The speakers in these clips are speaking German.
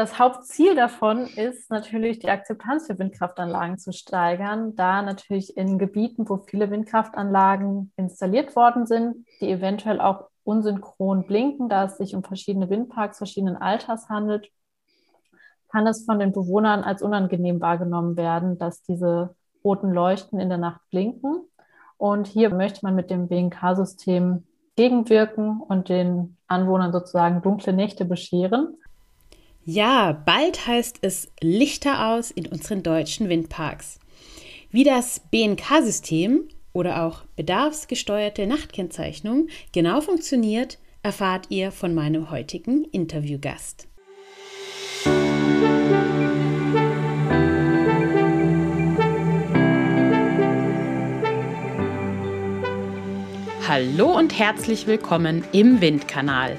das Hauptziel davon ist natürlich, die Akzeptanz für Windkraftanlagen zu steigern, da natürlich in Gebieten, wo viele Windkraftanlagen installiert worden sind, die eventuell auch unsynchron blinken, da es sich um verschiedene Windparks verschiedenen Alters handelt, kann es von den Bewohnern als unangenehm wahrgenommen werden, dass diese roten Leuchten in der Nacht blinken. Und hier möchte man mit dem BNK-System gegenwirken und den Anwohnern sozusagen dunkle Nächte bescheren. Ja, bald heißt es Lichter aus in unseren deutschen Windparks. Wie das BNK-System oder auch bedarfsgesteuerte Nachtkennzeichnung genau funktioniert, erfahrt ihr von meinem heutigen Interviewgast. Hallo und herzlich willkommen im Windkanal,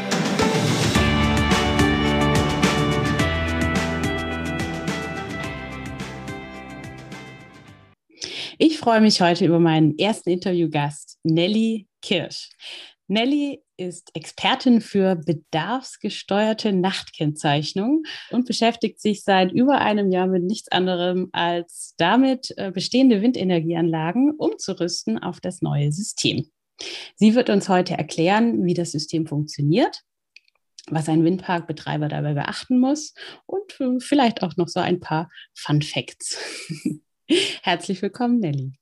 Ich freue mich heute über meinen ersten Interviewgast, Nelly Kirsch. Nelly ist Expertin für bedarfsgesteuerte Nachtkennzeichnung und beschäftigt sich seit über einem Jahr mit nichts anderem als damit, äh, bestehende Windenergieanlagen umzurüsten auf das neue System. Sie wird uns heute erklären, wie das System funktioniert, was ein Windparkbetreiber dabei beachten muss und äh, vielleicht auch noch so ein paar Fun Facts. Herzlich willkommen, Nelly.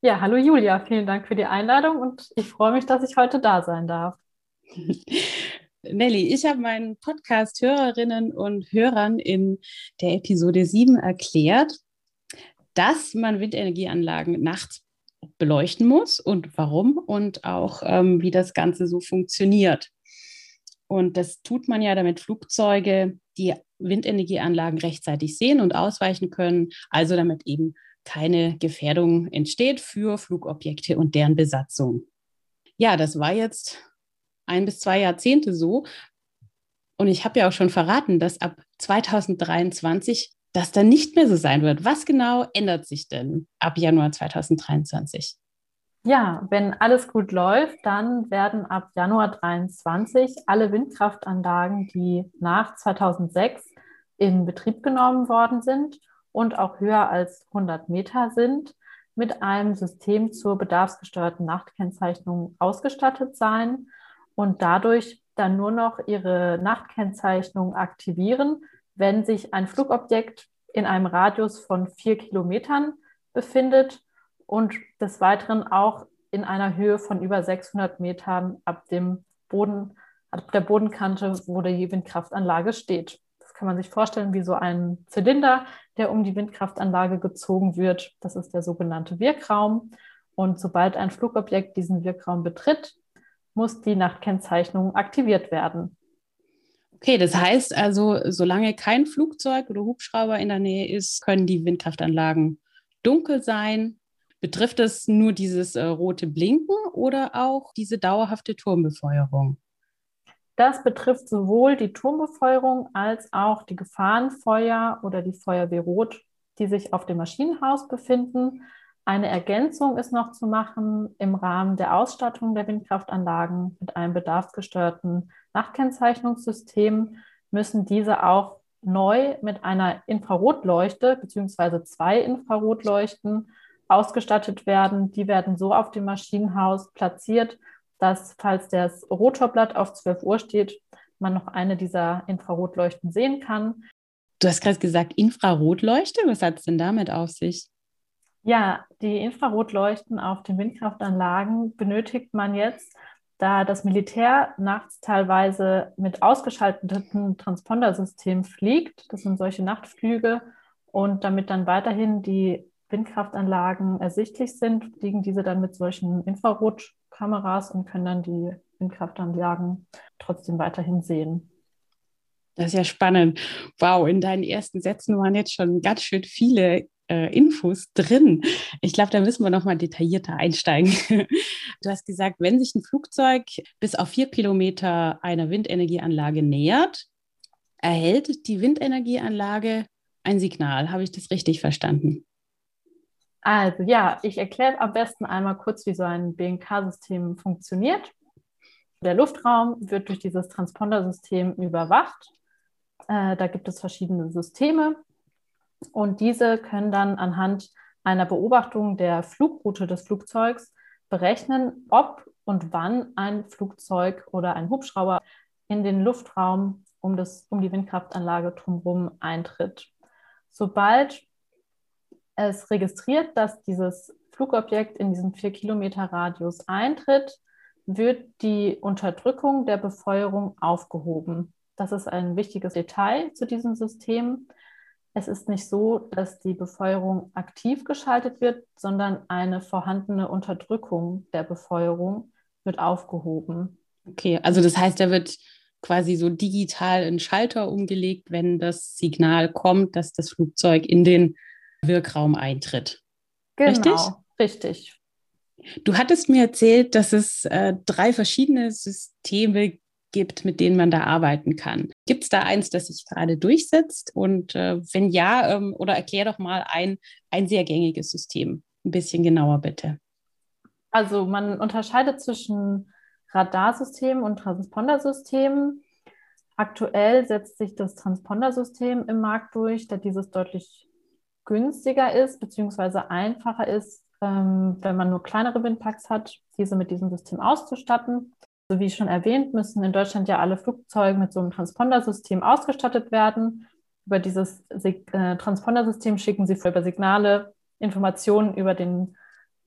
Ja, hallo Julia, vielen Dank für die Einladung und ich freue mich, dass ich heute da sein darf. Nelly, ich habe meinen Podcast-Hörerinnen und Hörern in der Episode 7 erklärt, dass man Windenergieanlagen nachts beleuchten muss und warum und auch ähm, wie das Ganze so funktioniert. Und das tut man ja, damit Flugzeuge die Windenergieanlagen rechtzeitig sehen und ausweichen können, also damit eben keine Gefährdung entsteht für Flugobjekte und deren Besatzung. Ja, das war jetzt ein bis zwei Jahrzehnte so. Und ich habe ja auch schon verraten, dass ab 2023 das dann nicht mehr so sein wird. Was genau ändert sich denn ab Januar 2023? Ja, wenn alles gut läuft, dann werden ab Januar 2023 alle Windkraftanlagen, die nach 2006 in Betrieb genommen worden sind und auch höher als 100 Meter sind, mit einem System zur bedarfsgesteuerten Nachtkennzeichnung ausgestattet sein und dadurch dann nur noch ihre Nachtkennzeichnung aktivieren, wenn sich ein Flugobjekt in einem Radius von vier Kilometern befindet und des Weiteren auch in einer Höhe von über 600 Metern ab dem Boden, ab der Bodenkante, wo die Windkraftanlage steht kann man sich vorstellen wie so ein Zylinder, der um die Windkraftanlage gezogen wird. Das ist der sogenannte Wirkraum. Und sobald ein Flugobjekt diesen Wirkraum betritt, muss die Nachtkennzeichnung aktiviert werden. Okay, das heißt also, solange kein Flugzeug oder Hubschrauber in der Nähe ist, können die Windkraftanlagen dunkel sein. Betrifft es nur dieses äh, rote Blinken oder auch diese dauerhafte Turmbefeuerung? Das betrifft sowohl die Turmbefeuerung als auch die Gefahrenfeuer oder die Feuerwehr Rot, die sich auf dem Maschinenhaus befinden. Eine Ergänzung ist noch zu machen im Rahmen der Ausstattung der Windkraftanlagen mit einem bedarfsgesteuerten Nachtkennzeichnungssystem müssen diese auch neu mit einer Infrarotleuchte bzw. zwei Infrarotleuchten ausgestattet werden. Die werden so auf dem Maschinenhaus platziert, dass, falls das Rotorblatt auf 12 Uhr steht, man noch eine dieser Infrarotleuchten sehen kann. Du hast gerade gesagt, Infrarotleuchte. Was hat es denn damit auf sich? Ja, die Infrarotleuchten auf den Windkraftanlagen benötigt man jetzt, da das Militär nachts teilweise mit ausgeschaltetem Transpondersystem fliegt. Das sind solche Nachtflüge. Und damit dann weiterhin die Windkraftanlagen ersichtlich sind, fliegen diese dann mit solchen Infrarot Kameras und können dann die Windkraftanlagen trotzdem weiterhin sehen. Das ist ja spannend. Wow, in deinen ersten Sätzen waren jetzt schon ganz schön viele äh, Infos drin. Ich glaube, da müssen wir nochmal detaillierter einsteigen. Du hast gesagt, wenn sich ein Flugzeug bis auf vier Kilometer einer Windenergieanlage nähert, erhält die Windenergieanlage ein Signal. Habe ich das richtig verstanden? Also ja, ich erkläre am besten einmal kurz, wie so ein BNK-System funktioniert. Der Luftraum wird durch dieses Transpondersystem überwacht. Äh, da gibt es verschiedene Systeme und diese können dann anhand einer Beobachtung der Flugroute des Flugzeugs berechnen, ob und wann ein Flugzeug oder ein Hubschrauber in den Luftraum um, das, um die Windkraftanlage drumherum eintritt. Sobald es registriert, dass dieses Flugobjekt in diesen vier Kilometer Radius eintritt, wird die Unterdrückung der Befeuerung aufgehoben. Das ist ein wichtiges Detail zu diesem System. Es ist nicht so, dass die Befeuerung aktiv geschaltet wird, sondern eine vorhandene Unterdrückung der Befeuerung wird aufgehoben. Okay, also das heißt, da wird quasi so digital ein Schalter umgelegt, wenn das Signal kommt, dass das Flugzeug in den Wirkraum eintritt. Genau, richtig. richtig. Du hattest mir erzählt, dass es äh, drei verschiedene Systeme gibt, mit denen man da arbeiten kann. Gibt es da eins, das sich gerade durchsetzt? Und äh, wenn ja, ähm, oder erklär doch mal ein, ein sehr gängiges System. Ein bisschen genauer bitte. Also man unterscheidet zwischen Radarsystemen und Transpondersystemen. Aktuell setzt sich das Transpondersystem im Markt durch, da dieses deutlich günstiger ist, beziehungsweise einfacher ist, ähm, wenn man nur kleinere Windparks hat, diese mit diesem System auszustatten. So wie schon erwähnt, müssen in Deutschland ja alle Flugzeuge mit so einem Transpondersystem ausgestattet werden. Über dieses äh, Transpondersystem schicken sie über Signale Informationen über, den,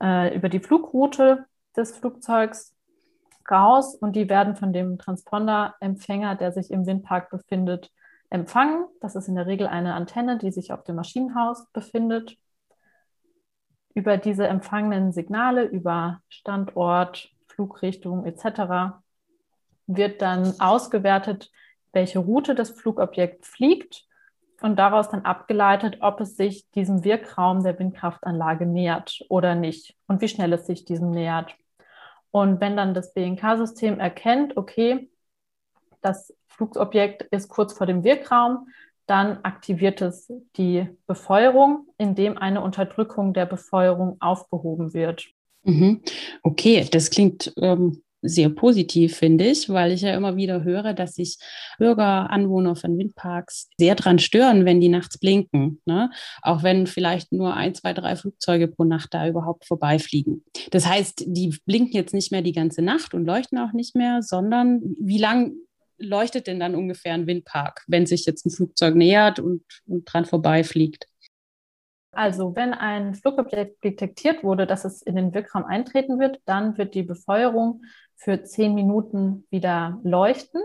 äh, über die Flugroute des Flugzeugs raus und die werden von dem Transponderempfänger, der sich im Windpark befindet, empfangen. Das ist in der Regel eine Antenne, die sich auf dem Maschinenhaus befindet. Über diese empfangenen Signale, über Standort, Flugrichtung etc. wird dann ausgewertet, welche Route das Flugobjekt fliegt und daraus dann abgeleitet, ob es sich diesem Wirkraum der Windkraftanlage nähert oder nicht und wie schnell es sich diesem nähert. Und wenn dann das BNK-System erkennt, okay, das Flugobjekt ist kurz vor dem Wirkraum, dann aktiviert es die Befeuerung, indem eine Unterdrückung der Befeuerung aufgehoben wird. Mhm. Okay, das klingt ähm, sehr positiv, finde ich, weil ich ja immer wieder höre, dass sich Bürger, Anwohner von Windparks sehr dran stören, wenn die nachts blinken. Ne? Auch wenn vielleicht nur ein, zwei, drei Flugzeuge pro Nacht da überhaupt vorbeifliegen. Das heißt, die blinken jetzt nicht mehr die ganze Nacht und leuchten auch nicht mehr, sondern wie lang leuchtet denn dann ungefähr ein Windpark, wenn sich jetzt ein Flugzeug nähert und, und dran vorbeifliegt? Also wenn ein Flugobjekt detektiert wurde, dass es in den Wirkraum eintreten wird, dann wird die Befeuerung für zehn Minuten wieder leuchten.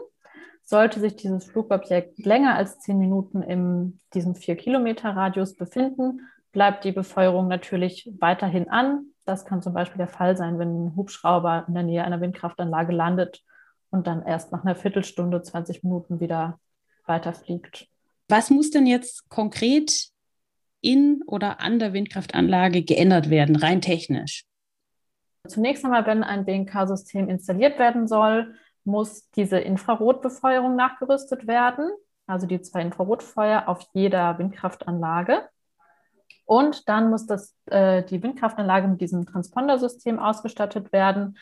Sollte sich dieses Flugobjekt länger als zehn Minuten in diesem vier Kilometer Radius befinden, bleibt die Befeuerung natürlich weiterhin an. Das kann zum Beispiel der Fall sein, wenn ein Hubschrauber in der Nähe einer Windkraftanlage landet und dann erst nach einer Viertelstunde, 20 Minuten wieder weiterfliegt. Was muss denn jetzt konkret in oder an der Windkraftanlage geändert werden, rein technisch? Zunächst einmal, wenn ein BNK-System installiert werden soll, muss diese Infrarotbefeuerung nachgerüstet werden, also die zwei Infrarotfeuer auf jeder Windkraftanlage. Und dann muss das, äh, die Windkraftanlage mit diesem Transpondersystem ausgestattet werden.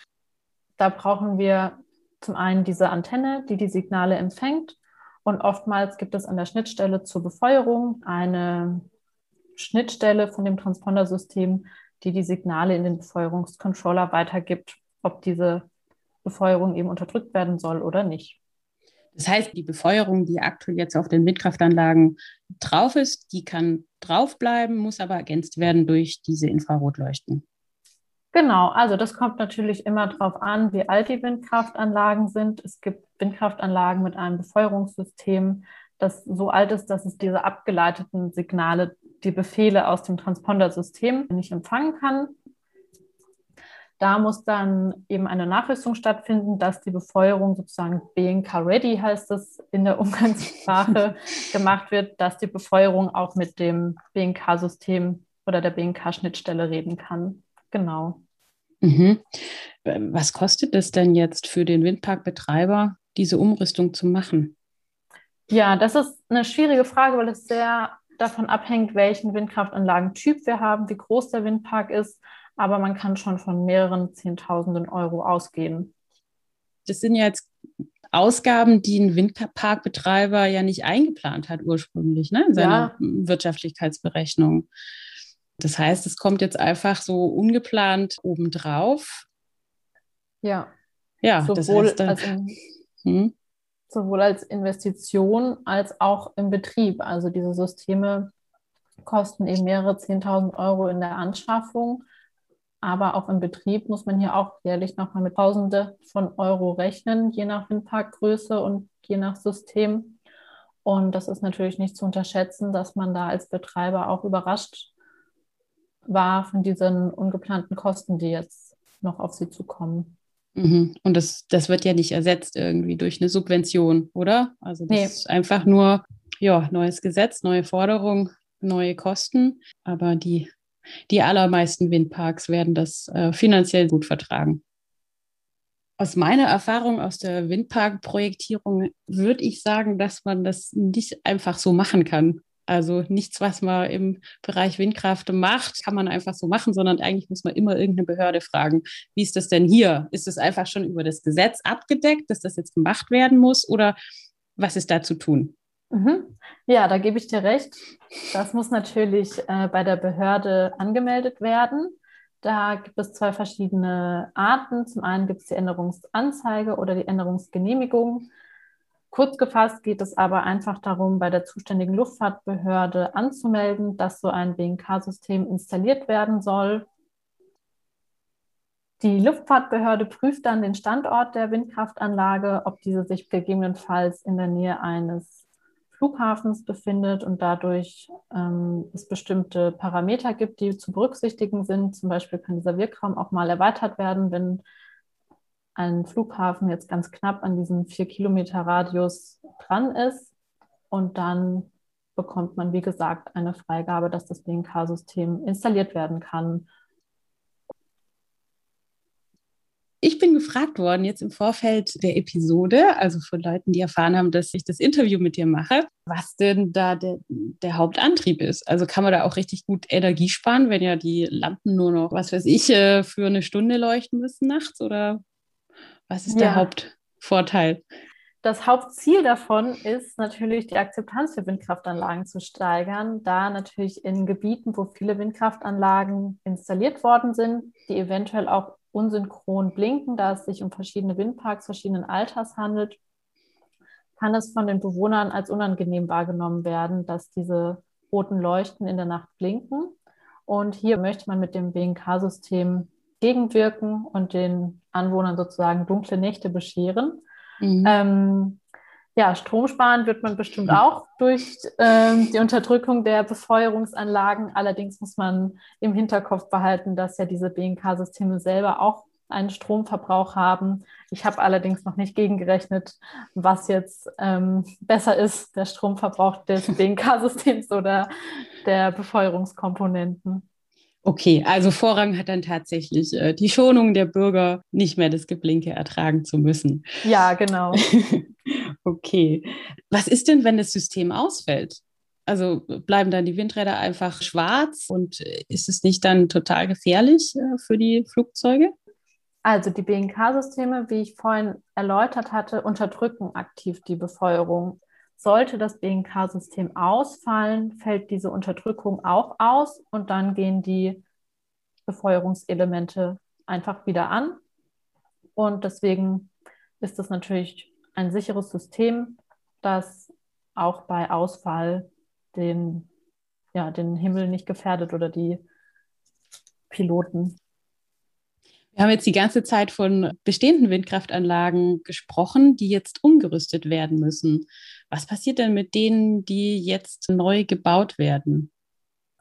Da brauchen wir zum einen diese Antenne, die die Signale empfängt. Und oftmals gibt es an der Schnittstelle zur Befeuerung eine Schnittstelle von dem Transpondersystem, die die Signale in den Befeuerungscontroller weitergibt, ob diese Befeuerung eben unterdrückt werden soll oder nicht. Das heißt, die Befeuerung, die aktuell jetzt auf den Windkraftanlagen drauf ist, die kann draufbleiben, muss aber ergänzt werden durch diese Infrarotleuchten. Genau, also das kommt natürlich immer darauf an, wie alt die Windkraftanlagen sind. Es gibt Windkraftanlagen mit einem Befeuerungssystem, das so alt ist, dass es diese abgeleiteten Signale die Befehle aus dem Transpondersystem nicht empfangen kann. Da muss dann eben eine Nachrüstung stattfinden, dass die Befeuerung sozusagen BNK-ready heißt es in der Umgangssprache gemacht wird, dass die Befeuerung auch mit dem BNK-System oder der BNK-Schnittstelle reden kann. Genau. Mhm. Was kostet es denn jetzt für den Windparkbetreiber, diese Umrüstung zu machen? Ja, das ist eine schwierige Frage, weil es sehr davon abhängt, welchen Windkraftanlagentyp wir haben, wie groß der Windpark ist. Aber man kann schon von mehreren Zehntausenden Euro ausgehen. Das sind ja jetzt Ausgaben, die ein Windparkbetreiber ja nicht eingeplant hat ursprünglich, ne, in seiner ja. Wirtschaftlichkeitsberechnung. Das heißt, es kommt jetzt einfach so ungeplant obendrauf. Ja. Ja, sowohl, das heißt, als in, hm? sowohl als Investition als auch im Betrieb. Also diese Systeme kosten eben mehrere 10.000 Euro in der Anschaffung. Aber auch im Betrieb muss man hier auch jährlich nochmal mit Tausende von Euro rechnen, je nach Windparkgröße und je nach System. Und das ist natürlich nicht zu unterschätzen, dass man da als Betreiber auch überrascht war von diesen ungeplanten Kosten, die jetzt noch auf sie zukommen. Mhm. Und das, das wird ja nicht ersetzt irgendwie durch eine Subvention, oder? Also das nee. ist einfach nur ja, neues Gesetz, neue Forderung, neue Kosten. Aber die, die allermeisten Windparks werden das äh, finanziell gut vertragen. Aus meiner Erfahrung aus der Windparkprojektierung würde ich sagen, dass man das nicht einfach so machen kann. Also nichts, was man im Bereich Windkraft macht, kann man einfach so machen, sondern eigentlich muss man immer irgendeine Behörde fragen, wie ist das denn hier? Ist es einfach schon über das Gesetz abgedeckt, dass das jetzt gemacht werden muss oder was ist da zu tun? Mhm. Ja, da gebe ich dir recht. Das muss natürlich äh, bei der Behörde angemeldet werden. Da gibt es zwei verschiedene Arten. Zum einen gibt es die Änderungsanzeige oder die Änderungsgenehmigung. Kurz gefasst geht es aber einfach darum, bei der zuständigen Luftfahrtbehörde anzumelden, dass so ein BNK-System installiert werden soll. Die Luftfahrtbehörde prüft dann den Standort der Windkraftanlage, ob diese sich gegebenenfalls in der Nähe eines Flughafens befindet und dadurch ähm, es bestimmte Parameter gibt, die zu berücksichtigen sind. Zum Beispiel kann dieser Wirkraum auch mal erweitert werden, wenn ein Flughafen jetzt ganz knapp an diesem vier Kilometer Radius dran ist. Und dann bekommt man, wie gesagt, eine Freigabe, dass das BNK-System installiert werden kann. Ich bin gefragt worden jetzt im Vorfeld der Episode, also von Leuten, die erfahren haben, dass ich das Interview mit dir mache, was denn da der, der Hauptantrieb ist. Also kann man da auch richtig gut Energie sparen, wenn ja die Lampen nur noch, was weiß ich, äh, für eine Stunde leuchten müssen nachts oder was ist ja. der Hauptvorteil? Das Hauptziel davon ist natürlich, die Akzeptanz für Windkraftanlagen zu steigern, da natürlich in Gebieten, wo viele Windkraftanlagen installiert worden sind, die eventuell auch unsynchron blinken, da es sich um verschiedene Windparks verschiedenen Alters handelt, kann es von den Bewohnern als unangenehm wahrgenommen werden, dass diese roten Leuchten in der Nacht blinken. Und hier möchte man mit dem BNK-System gegenwirken und den Anwohnern sozusagen dunkle Nächte bescheren. Mhm. Ähm, ja, Strom sparen wird man bestimmt auch durch ähm, die Unterdrückung der Befeuerungsanlagen. Allerdings muss man im Hinterkopf behalten, dass ja diese BNK-Systeme selber auch einen Stromverbrauch haben. Ich habe allerdings noch nicht gegengerechnet, was jetzt ähm, besser ist, der Stromverbrauch des BNK-Systems oder der Befeuerungskomponenten. Okay, also Vorrang hat dann tatsächlich äh, die Schonung der Bürger, nicht mehr das Geblinke ertragen zu müssen. Ja, genau. okay. Was ist denn, wenn das System ausfällt? Also bleiben dann die Windräder einfach schwarz und äh, ist es nicht dann total gefährlich äh, für die Flugzeuge? Also die BNK-Systeme, wie ich vorhin erläutert hatte, unterdrücken aktiv die Befeuerung. Sollte das BNK-System ausfallen, fällt diese Unterdrückung auch aus und dann gehen die Befeuerungselemente einfach wieder an. Und deswegen ist es natürlich ein sicheres System, das auch bei Ausfall den, ja, den Himmel nicht gefährdet oder die Piloten. Wir haben jetzt die ganze Zeit von bestehenden Windkraftanlagen gesprochen, die jetzt umgerüstet werden müssen. Was passiert denn mit denen, die jetzt neu gebaut werden?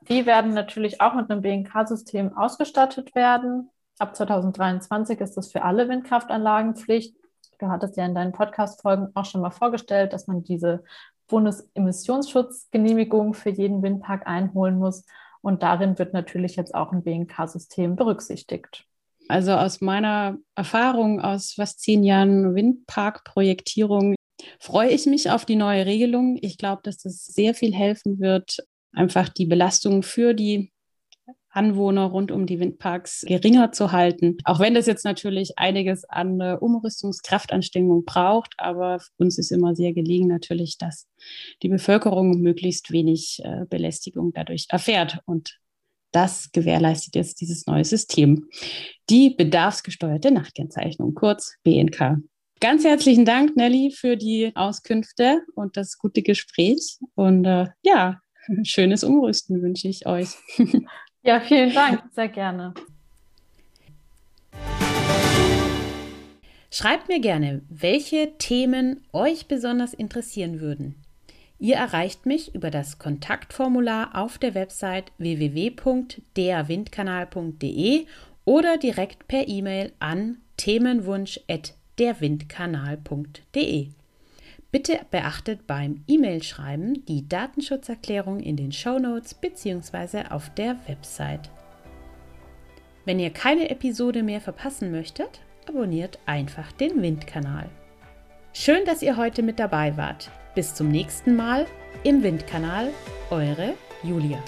Die werden natürlich auch mit einem BNK-System ausgestattet werden. Ab 2023 ist das für alle Windkraftanlagen Pflicht. Du hattest ja in deinen Podcast-Folgen auch schon mal vorgestellt, dass man diese Bundesemissionsschutzgenehmigung für jeden Windpark einholen muss. Und darin wird natürlich jetzt auch ein BNK-System berücksichtigt. Also aus meiner Erfahrung aus fast zehn Jahren Windparkprojektierung freue ich mich auf die neue Regelung. Ich glaube, dass das sehr viel helfen wird, einfach die Belastung für die Anwohner rund um die Windparks geringer zu halten. Auch wenn das jetzt natürlich einiges an äh, Umrüstungskraftanstrengung braucht, aber uns ist immer sehr gelegen natürlich, dass die Bevölkerung möglichst wenig äh, Belästigung dadurch erfährt. Und das gewährleistet jetzt dieses neue System. Die bedarfsgesteuerte Nachtkennzeichnung, kurz BNK. Ganz herzlichen Dank, Nelly, für die Auskünfte und das gute Gespräch. Und äh, ja, schönes Umrüsten wünsche ich euch. Ja, vielen Dank, sehr gerne. Schreibt mir gerne, welche Themen euch besonders interessieren würden. Ihr erreicht mich über das Kontaktformular auf der Website www.derwindkanal.de oder direkt per E-Mail an themenwunsch@derwindkanal.de. Bitte beachtet beim E-Mail-Schreiben die Datenschutzerklärung in den Show Notes bzw. auf der Website. Wenn ihr keine Episode mehr verpassen möchtet, abonniert einfach den Windkanal. Schön, dass ihr heute mit dabei wart. Bis zum nächsten Mal im Windkanal, eure Julia.